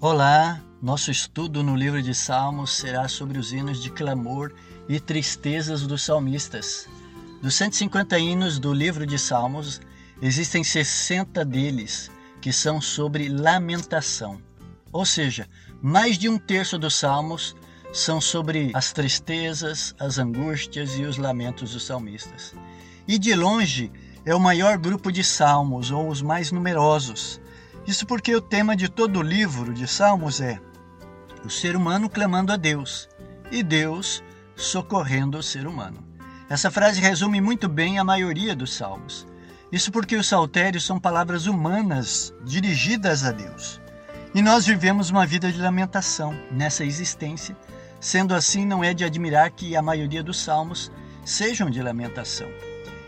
Olá, nosso estudo no livro de Salmos será sobre os hinos de clamor e tristezas dos salmistas. Dos 150 hinos do livro de Salmos, existem 60 deles que são sobre lamentação. Ou seja, mais de um terço dos salmos são sobre as tristezas, as angústias e os lamentos dos salmistas. E de longe é o maior grupo de salmos, ou os mais numerosos. Isso porque o tema de todo o livro de Salmos é o ser humano clamando a Deus e Deus socorrendo o ser humano. Essa frase resume muito bem a maioria dos salmos. Isso porque os saltérios são palavras humanas dirigidas a Deus. E nós vivemos uma vida de lamentação nessa existência. Sendo assim, não é de admirar que a maioria dos salmos sejam de lamentação.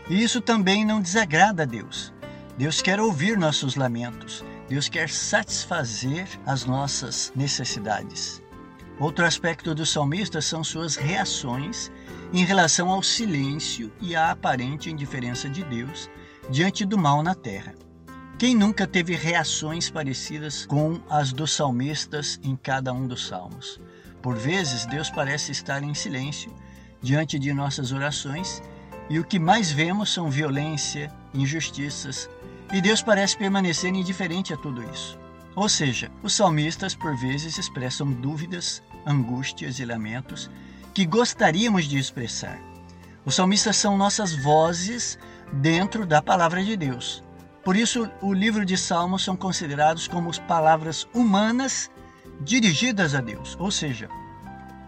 E isso também não desagrada a Deus. Deus quer ouvir nossos lamentos. Deus quer satisfazer as nossas necessidades. Outro aspecto dos salmistas são suas reações em relação ao silêncio e à aparente indiferença de Deus diante do mal na terra. Quem nunca teve reações parecidas com as dos salmistas em cada um dos salmos? Por vezes, Deus parece estar em silêncio diante de nossas orações e o que mais vemos são violência, injustiças, e Deus parece permanecer indiferente a tudo isso. Ou seja, os salmistas por vezes expressam dúvidas, angústias e lamentos que gostaríamos de expressar. Os salmistas são nossas vozes dentro da palavra de Deus. Por isso, o livro de Salmos são considerados como palavras humanas dirigidas a Deus. Ou seja,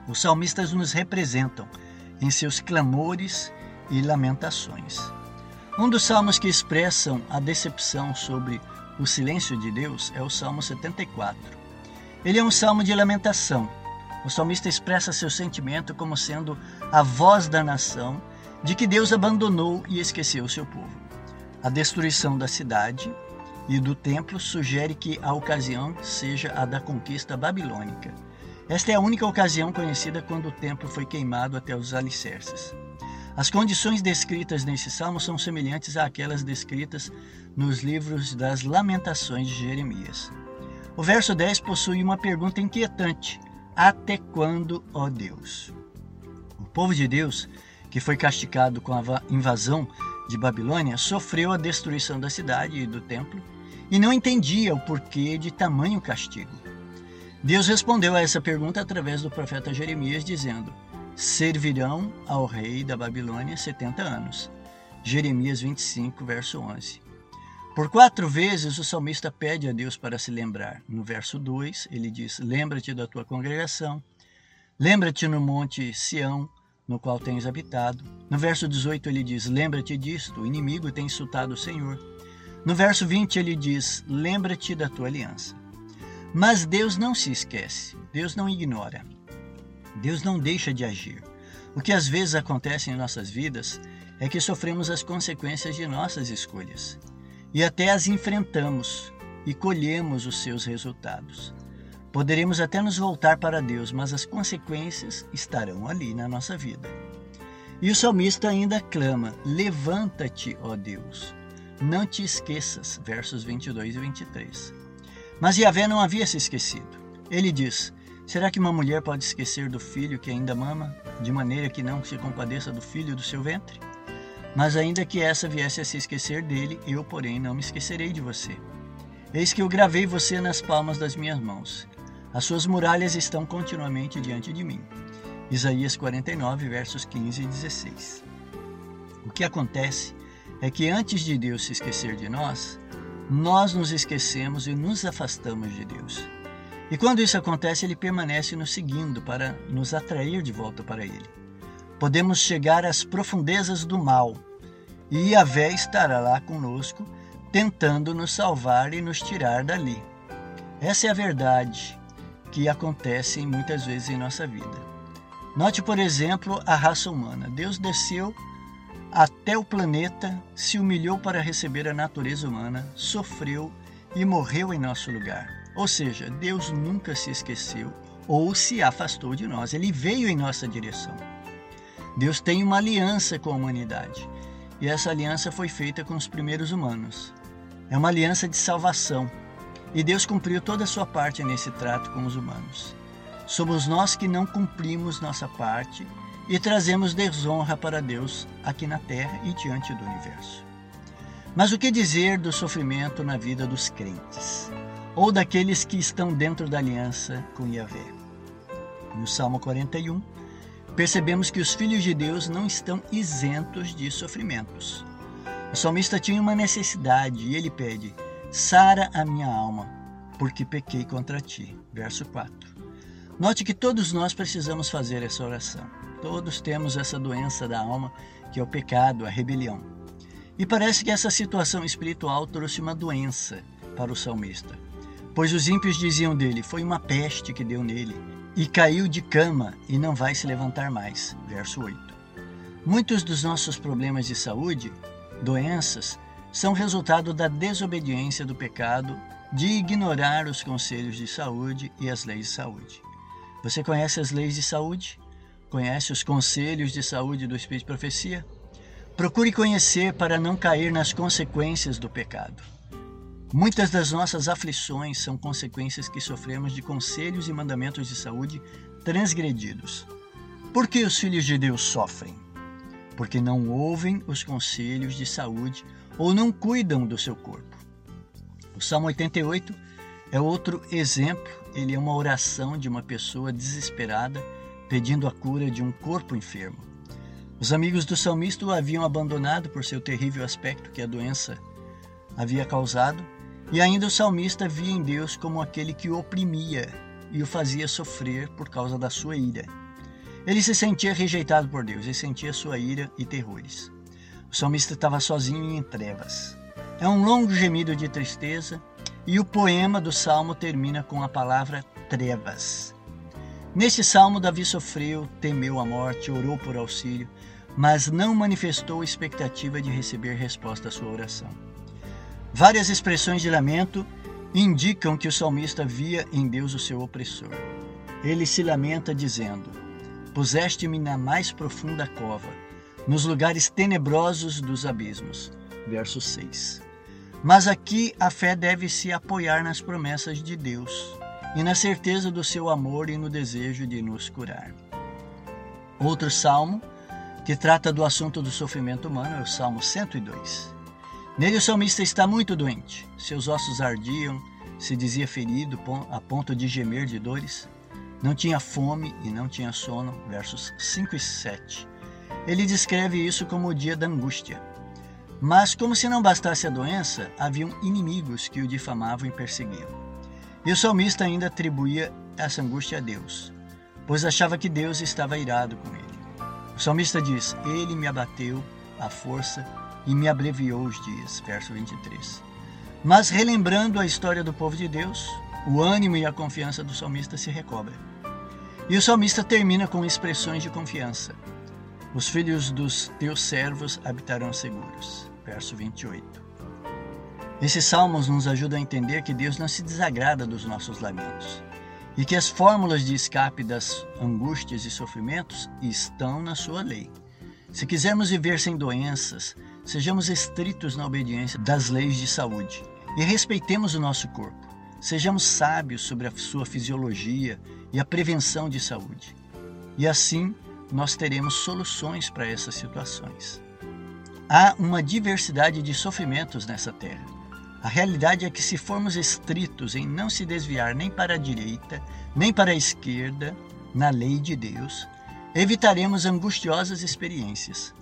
os salmistas nos representam em seus clamores e lamentações. Um dos salmos que expressam a decepção sobre o silêncio de Deus é o Salmo 74. Ele é um salmo de lamentação. O salmista expressa seu sentimento como sendo a voz da nação de que Deus abandonou e esqueceu seu povo. A destruição da cidade e do templo sugere que a ocasião seja a da conquista babilônica. Esta é a única ocasião conhecida quando o templo foi queimado até os alicerces. As condições descritas nesse salmo são semelhantes àquelas descritas nos livros das Lamentações de Jeremias. O verso 10 possui uma pergunta inquietante: Até quando, ó Deus? O povo de Deus, que foi castigado com a invasão de Babilônia, sofreu a destruição da cidade e do templo e não entendia o porquê de tamanho castigo. Deus respondeu a essa pergunta através do profeta Jeremias, dizendo: servirão ao rei da Babilônia 70 anos. Jeremias 25, verso 11. Por quatro vezes o salmista pede a Deus para se lembrar. No verso 2, ele diz: Lembra-te da tua congregação, lembra-te no monte Sião, no qual tens habitado. No verso 18, ele diz: Lembra-te disto, o inimigo tem insultado o Senhor. No verso 20, ele diz: Lembra-te da tua aliança. Mas Deus não se esquece, Deus não ignora. Deus não deixa de agir. O que às vezes acontece em nossas vidas é que sofremos as consequências de nossas escolhas e até as enfrentamos e colhemos os seus resultados. Poderemos até nos voltar para Deus, mas as consequências estarão ali na nossa vida. E o salmista ainda clama: Levanta-te, ó Deus, não te esqueças. Versos 22 e 23. Mas Yahvé não havia se esquecido. Ele diz: Será que uma mulher pode esquecer do filho que ainda mama, de maneira que não se compadeça do filho do seu ventre? Mas ainda que essa viesse a se esquecer dele, eu, porém, não me esquecerei de você. Eis que eu gravei você nas palmas das minhas mãos. As suas muralhas estão continuamente diante de mim. Isaías 49, versos 15 e 16. O que acontece é que antes de Deus se esquecer de nós, nós nos esquecemos e nos afastamos de Deus. E quando isso acontece, ele permanece nos seguindo para nos atrair de volta para ele. Podemos chegar às profundezas do mal e Yahvé estará lá conosco, tentando nos salvar e nos tirar dali. Essa é a verdade que acontece muitas vezes em nossa vida. Note, por exemplo, a raça humana. Deus desceu até o planeta, se humilhou para receber a natureza humana, sofreu e morreu em nosso lugar. Ou seja, Deus nunca se esqueceu ou se afastou de nós, ele veio em nossa direção. Deus tem uma aliança com a humanidade e essa aliança foi feita com os primeiros humanos. É uma aliança de salvação e Deus cumpriu toda a sua parte nesse trato com os humanos. Somos nós que não cumprimos nossa parte e trazemos desonra para Deus aqui na terra e diante do universo. Mas o que dizer do sofrimento na vida dos crentes, ou daqueles que estão dentro da aliança com Yahvé? No Salmo 41, percebemos que os filhos de Deus não estão isentos de sofrimentos. O salmista tinha uma necessidade e ele pede: Sara a minha alma, porque pequei contra ti. Verso 4. Note que todos nós precisamos fazer essa oração. Todos temos essa doença da alma, que é o pecado, a rebelião. E parece que essa situação espiritual trouxe uma doença para o salmista, pois os ímpios diziam dele: foi uma peste que deu nele, e caiu de cama e não vai se levantar mais. Verso 8. Muitos dos nossos problemas de saúde, doenças, são resultado da desobediência do pecado de ignorar os conselhos de saúde e as leis de saúde. Você conhece as leis de saúde? Conhece os conselhos de saúde do Espírito de Profecia? Procure conhecer para não cair nas consequências do pecado. Muitas das nossas aflições são consequências que sofremos de conselhos e mandamentos de saúde transgredidos. Por que os filhos de Deus sofrem? Porque não ouvem os conselhos de saúde ou não cuidam do seu corpo. O Salmo 88 é outro exemplo, ele é uma oração de uma pessoa desesperada pedindo a cura de um corpo enfermo. Os amigos do salmista o haviam abandonado por seu terrível aspecto que a doença havia causado, e ainda o salmista via em Deus como aquele que o oprimia e o fazia sofrer por causa da sua ira. Ele se sentia rejeitado por Deus e sentia sua ira e terrores. O salmista estava sozinho e em trevas. É um longo gemido de tristeza e o poema do salmo termina com a palavra trevas. Neste salmo, Davi sofreu, temeu a morte, orou por auxílio, mas não manifestou expectativa de receber resposta à sua oração. Várias expressões de lamento indicam que o salmista via em Deus o seu opressor. Ele se lamenta dizendo: Puseste-me na mais profunda cova, nos lugares tenebrosos dos abismos. Verso 6. Mas aqui a fé deve se apoiar nas promessas de Deus e na certeza do seu amor e no desejo de nos curar. Outro salmo que trata do assunto do sofrimento humano é o Salmo 102. Nele o salmista está muito doente, seus ossos ardiam, se dizia ferido a ponto de gemer de dores. Não tinha fome e não tinha sono, versos 5 e 7. Ele descreve isso como o dia da angústia. Mas, como se não bastasse a doença, haviam inimigos que o difamavam e perseguiam. E o salmista ainda atribuía essa angústia a Deus, pois achava que Deus estava irado com ele. O salmista diz: Ele me abateu à força e me abreviou os dias. Verso 23. Mas relembrando a história do povo de Deus, o ânimo e a confiança do salmista se recobra. E o salmista termina com expressões de confiança. Os filhos dos teus servos habitarão seguros. Verso 28. Esses salmos nos ajudam a entender que Deus não se desagrada dos nossos lamentos e que as fórmulas de escape das angústias e sofrimentos estão na sua lei. Se quisermos viver sem doenças, sejamos estritos na obediência das leis de saúde e respeitemos o nosso corpo. Sejamos sábios sobre a sua fisiologia e a prevenção de saúde. E assim nós teremos soluções para essas situações. Há uma diversidade de sofrimentos nessa terra a realidade é que, se formos estritos em não se desviar nem para a direita, nem para a esquerda, na lei de Deus, evitaremos angustiosas experiências.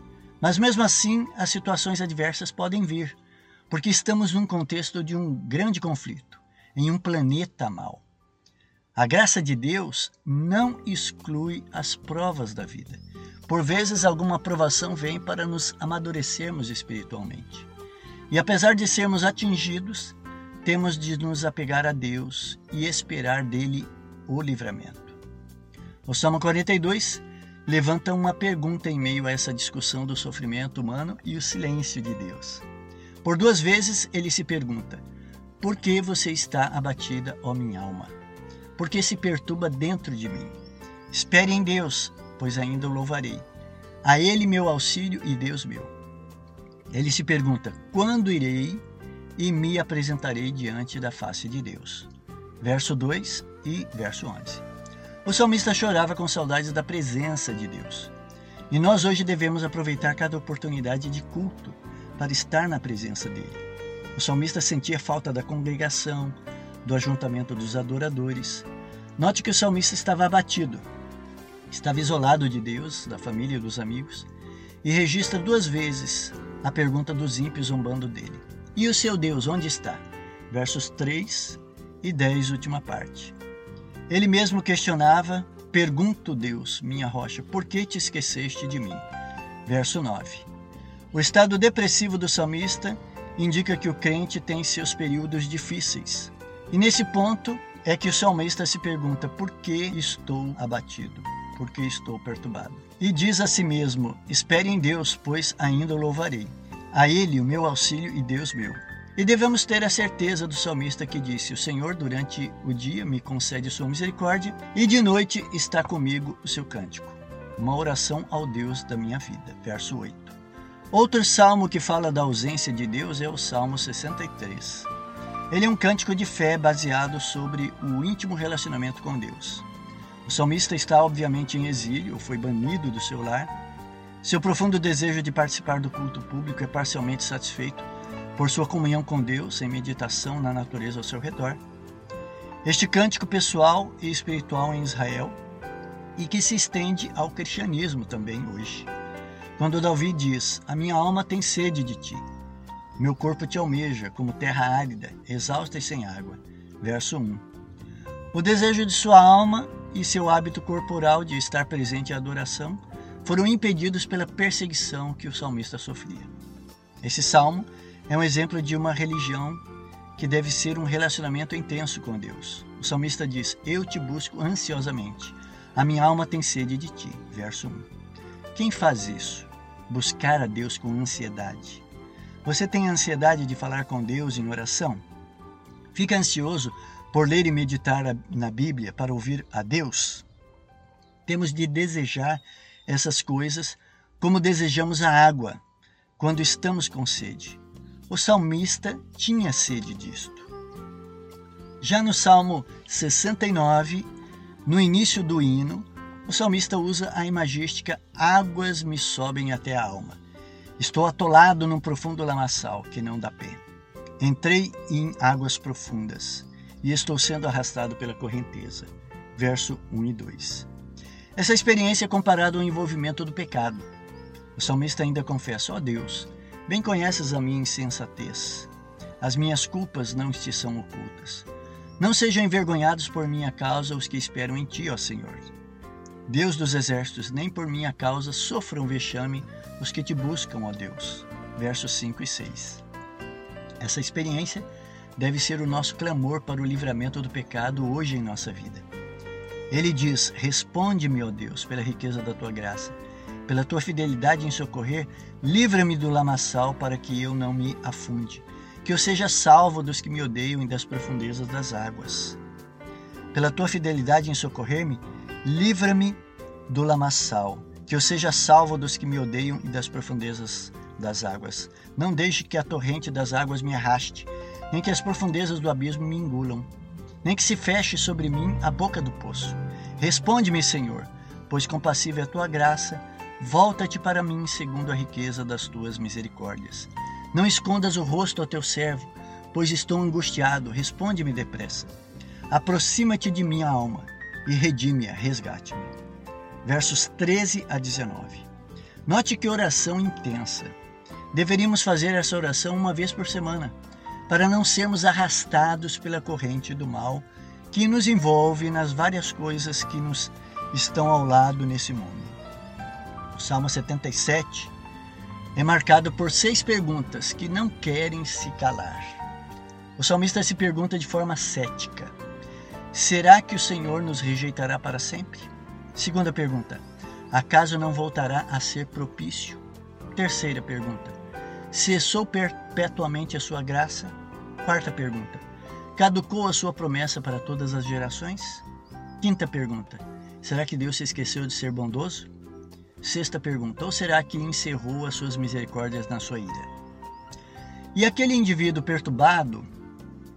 Mas mesmo assim, as situações adversas podem vir, porque estamos num contexto de um grande conflito, em um planeta mau. A graça de Deus não exclui as provas da vida. Por vezes, alguma provação vem para nos amadurecermos espiritualmente. E apesar de sermos atingidos, temos de nos apegar a Deus e esperar dele o livramento. O Salmo 42 levanta uma pergunta em meio a essa discussão do sofrimento humano e o silêncio de Deus. Por duas vezes ele se pergunta: Por que você está abatida, ó minha alma? Por que se perturba dentro de mim? Espere em Deus, pois ainda o louvarei. A Ele meu auxílio e Deus meu. Ele se pergunta: quando irei e me apresentarei diante da face de Deus. Verso 2 e verso 11. O salmista chorava com saudades da presença de Deus. E nós hoje devemos aproveitar cada oportunidade de culto para estar na presença dele. O salmista sentia falta da congregação, do ajuntamento dos adoradores. Note que o salmista estava abatido, estava isolado de Deus, da família e dos amigos, e registra duas vezes a pergunta dos ímpios zombando dele: E o seu Deus, onde está? Versos 3 e 10, última parte. Ele mesmo questionava: Pergunto, Deus, minha rocha, por que te esqueceste de mim? Verso 9. O estado depressivo do salmista indica que o crente tem seus períodos difíceis. E nesse ponto é que o salmista se pergunta: por que estou abatido? Por que estou perturbado? E diz a si mesmo: espere em Deus, pois ainda o louvarei. A Ele o meu auxílio e Deus meu. E devemos ter a certeza do salmista que disse: O Senhor durante o dia me concede sua misericórdia, e de noite está comigo o seu cântico. Uma oração ao Deus da minha vida. Verso 8. Outro salmo que fala da ausência de Deus é o Salmo 63. Ele é um cântico de fé baseado sobre o íntimo relacionamento com Deus. O salmista está obviamente em exílio, foi banido do seu lar. Seu profundo desejo de participar do culto público é parcialmente satisfeito por sua comunhão com Deus em meditação na natureza ao seu redor. Este cântico pessoal e espiritual em Israel e que se estende ao cristianismo também hoje. Quando Davi diz: A minha alma tem sede de ti, meu corpo te almeja como terra árida, exausta e sem água. Verso 1. O desejo de sua alma e seu hábito corporal de estar presente à adoração foram impedidos pela perseguição que o salmista sofria. Esse salmo é um exemplo de uma religião que deve ser um relacionamento intenso com Deus. O salmista diz: Eu te busco ansiosamente. A minha alma tem sede de ti. Verso 1. Quem faz isso? Buscar a Deus com ansiedade. Você tem ansiedade de falar com Deus em oração? Fica ansioso por ler e meditar na Bíblia para ouvir a Deus? Temos de desejar essas coisas como desejamos a água quando estamos com sede. O salmista tinha sede disto. Já no Salmo 69, no início do hino, o salmista usa a imagística Águas me sobem até a alma. Estou atolado num profundo lamaçal que não dá pé. Entrei em águas profundas e estou sendo arrastado pela correnteza. Verso 1 e 2. Essa experiência é comparada ao envolvimento do pecado. O salmista ainda confessa: Ó oh Deus, bem conheces a minha insensatez. As minhas culpas não te são ocultas. Não sejam envergonhados por minha causa os que esperam em ti, ó Senhor. Deus dos exércitos, nem por minha causa sofram vexame os que te buscam, ó Deus. Versos 5 e 6. Essa experiência deve ser o nosso clamor para o livramento do pecado hoje em nossa vida. Ele diz: Responde-me, ó Deus, pela riqueza da tua graça, pela tua fidelidade em socorrer, livra-me do lamaçal para que eu não me afunde, que eu seja salvo dos que me odeiam e das profundezas das águas. Pela tua fidelidade em socorrer-me, Livra-me do lamaçal, que eu seja salvo dos que me odeiam e das profundezas das águas. Não deixe que a torrente das águas me arraste, nem que as profundezas do abismo me engulam, nem que se feche sobre mim a boca do poço. Responde-me, Senhor, pois compassiva é a tua graça. Volta-te para mim segundo a riqueza das tuas misericórdias. Não escondas o rosto ao teu servo, pois estou angustiado. Responde-me depressa. Aproxima-te de minha alma e redime-a, resgate-me. Versos 13 a 19. Note que oração intensa. Deveríamos fazer essa oração uma vez por semana, para não sermos arrastados pela corrente do mal que nos envolve nas várias coisas que nos estão ao lado nesse mundo. Salmo 77 é marcado por seis perguntas que não querem se calar. O salmista se pergunta de forma cética: Será que o Senhor nos rejeitará para sempre? Segunda pergunta: Acaso não voltará a ser propício? Terceira pergunta: Cessou perpetuamente a sua graça? Quarta pergunta: Caducou a sua promessa para todas as gerações? Quinta pergunta: Será que Deus se esqueceu de ser bondoso? Sexta pergunta: Ou será que encerrou as suas misericórdias na sua ira? E aquele indivíduo perturbado,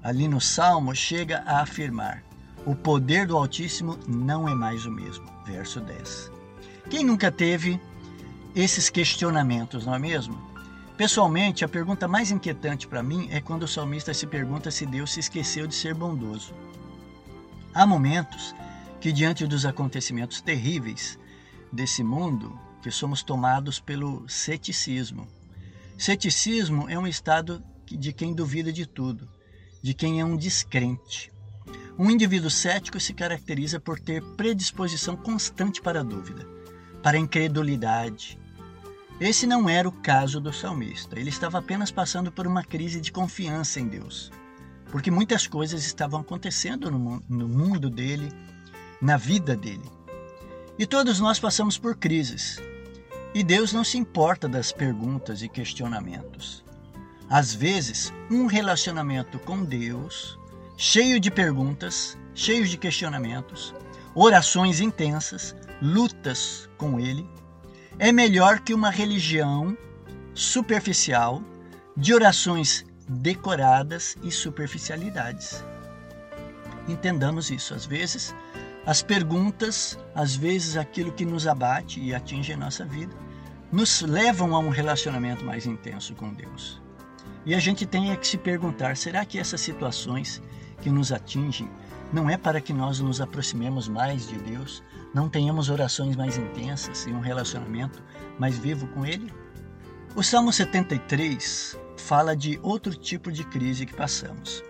ali no Salmo, chega a afirmar: O poder do Altíssimo não é mais o mesmo. Verso 10. Quem nunca teve esses questionamentos, não é mesmo? Pessoalmente, a pergunta mais inquietante para mim é quando o salmista se pergunta se Deus se esqueceu de ser bondoso. Há momentos que, diante dos acontecimentos terríveis desse mundo, que somos tomados pelo ceticismo. Ceticismo é um estado de quem duvida de tudo, de quem é um descrente. Um indivíduo cético se caracteriza por ter predisposição constante para a dúvida, para a incredulidade, esse não era o caso do salmista. Ele estava apenas passando por uma crise de confiança em Deus, porque muitas coisas estavam acontecendo no, mundo dele, na vida dele. E todos nós passamos por crises. E Deus não se importa das perguntas e questionamentos. Às vezes, um relacionamento com Deus, cheio de perguntas, cheio de questionamentos, orações intensas, lutas com Ele, é melhor que uma religião superficial de orações decoradas e superficialidades. Entendamos isso. Às vezes, as perguntas, às vezes aquilo que nos abate e atinge a nossa vida, nos levam a um relacionamento mais intenso com Deus. E a gente tem que se perguntar: será que essas situações que nos atingem não é para que nós nos aproximemos mais de Deus, não tenhamos orações mais intensas e um relacionamento mais vivo com Ele? O Salmo 73 fala de outro tipo de crise que passamos.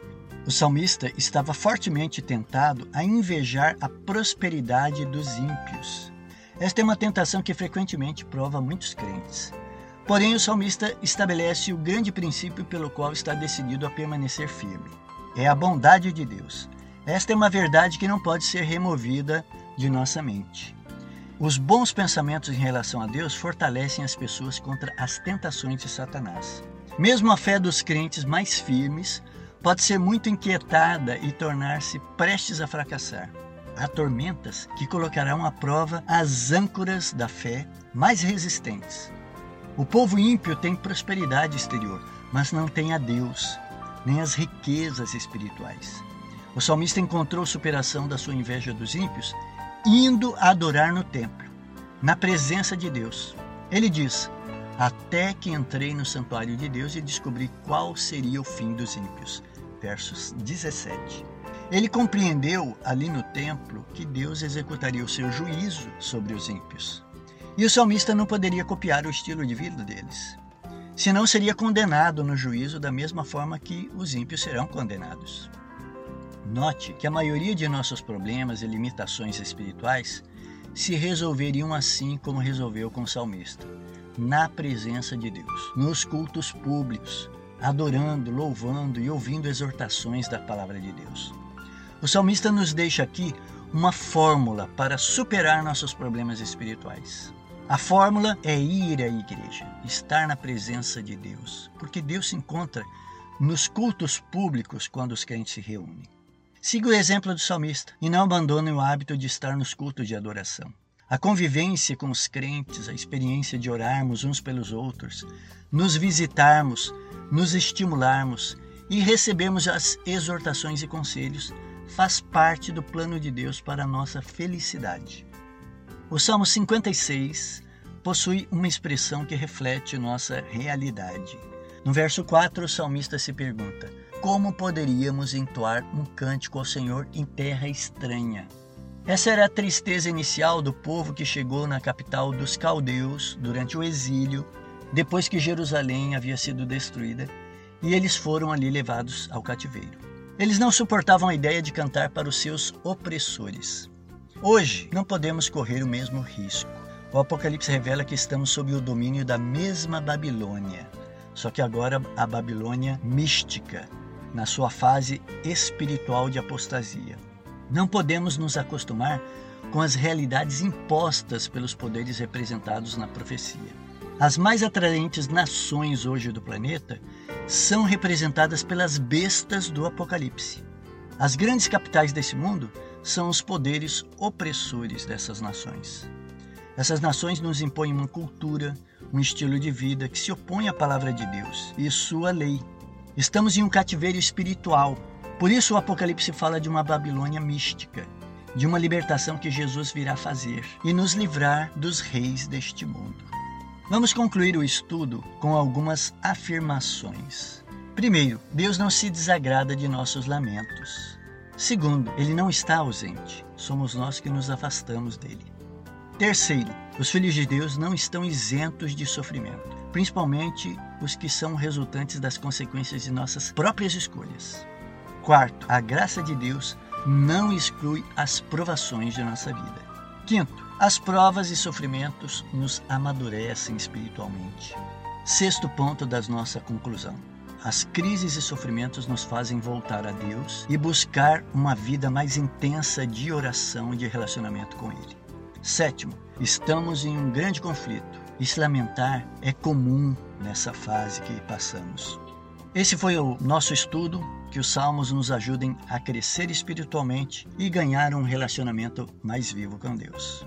O salmista estava fortemente tentado a invejar a prosperidade dos ímpios. Esta é uma tentação que frequentemente prova muitos crentes. Porém, o salmista estabelece o grande princípio pelo qual está decidido a permanecer firme: é a bondade de Deus. Esta é uma verdade que não pode ser removida de nossa mente. Os bons pensamentos em relação a Deus fortalecem as pessoas contra as tentações de Satanás. Mesmo a fé dos crentes mais firmes pode ser muito inquietada e tornar-se prestes a fracassar. Há tormentas que colocarão à prova as âncoras da fé mais resistentes. O povo ímpio tem prosperidade exterior, mas não tem a Deus, nem as riquezas espirituais. O salmista encontrou superação da sua inveja dos ímpios indo adorar no templo, na presença de Deus. Ele diz: Até que entrei no santuário de Deus e descobri qual seria o fim dos ímpios. Versos 17. Ele compreendeu ali no templo que Deus executaria o seu juízo sobre os ímpios. E o salmista não poderia copiar o estilo de vida deles. Senão seria condenado no juízo da mesma forma que os ímpios serão condenados. Note que a maioria de nossos problemas e limitações espirituais se resolveriam assim como resolveu com o salmista, na presença de Deus, nos cultos públicos, adorando, louvando e ouvindo exortações da palavra de Deus. O salmista nos deixa aqui uma fórmula para superar nossos problemas espirituais. A fórmula é ir à igreja, estar na presença de Deus, porque Deus se encontra nos cultos públicos quando os crentes se reúnem. Siga o exemplo do salmista e não abandone o hábito de estar nos cultos de adoração. A convivência com os crentes, a experiência de orarmos uns pelos outros, nos visitarmos, nos estimularmos e recebermos as exortações e conselhos faz parte do plano de Deus para a nossa felicidade. O Salmo 56 possui uma expressão que reflete nossa realidade. No verso 4, o salmista se pergunta: como poderíamos entoar um cântico ao Senhor em terra estranha? Essa era a tristeza inicial do povo que chegou na capital dos caldeus durante o exílio, depois que Jerusalém havia sido destruída, e eles foram ali levados ao cativeiro. Eles não suportavam a ideia de cantar para os seus opressores. Hoje, não podemos correr o mesmo risco. O Apocalipse revela que estamos sob o domínio da mesma Babilônia, só que agora a Babilônia mística, na sua fase espiritual de apostasia. Não podemos nos acostumar com as realidades impostas pelos poderes representados na profecia. As mais atraentes nações hoje do planeta são representadas pelas bestas do Apocalipse. As grandes capitais desse mundo são os poderes opressores dessas nações. Essas nações nos impõem uma cultura, um estilo de vida que se opõe à palavra de Deus e sua lei, Estamos em um cativeiro espiritual. Por isso o Apocalipse fala de uma Babilônia mística, de uma libertação que Jesus virá fazer e nos livrar dos reis deste mundo. Vamos concluir o estudo com algumas afirmações. Primeiro, Deus não se desagrada de nossos lamentos. Segundo, ele não está ausente, somos nós que nos afastamos dele. Terceiro, os filhos de Deus não estão isentos de sofrimento, principalmente os que são resultantes das consequências de nossas próprias escolhas. Quarto, a graça de Deus não exclui as provações de nossa vida. Quinto, as provas e sofrimentos nos amadurecem espiritualmente. Sexto ponto da nossa conclusão. As crises e sofrimentos nos fazem voltar a Deus e buscar uma vida mais intensa de oração e de relacionamento com Ele. Sétimo, estamos em um grande conflito e se lamentar é comum nessa fase que passamos. Esse foi o nosso estudo. Que os salmos nos ajudem a crescer espiritualmente e ganhar um relacionamento mais vivo com Deus.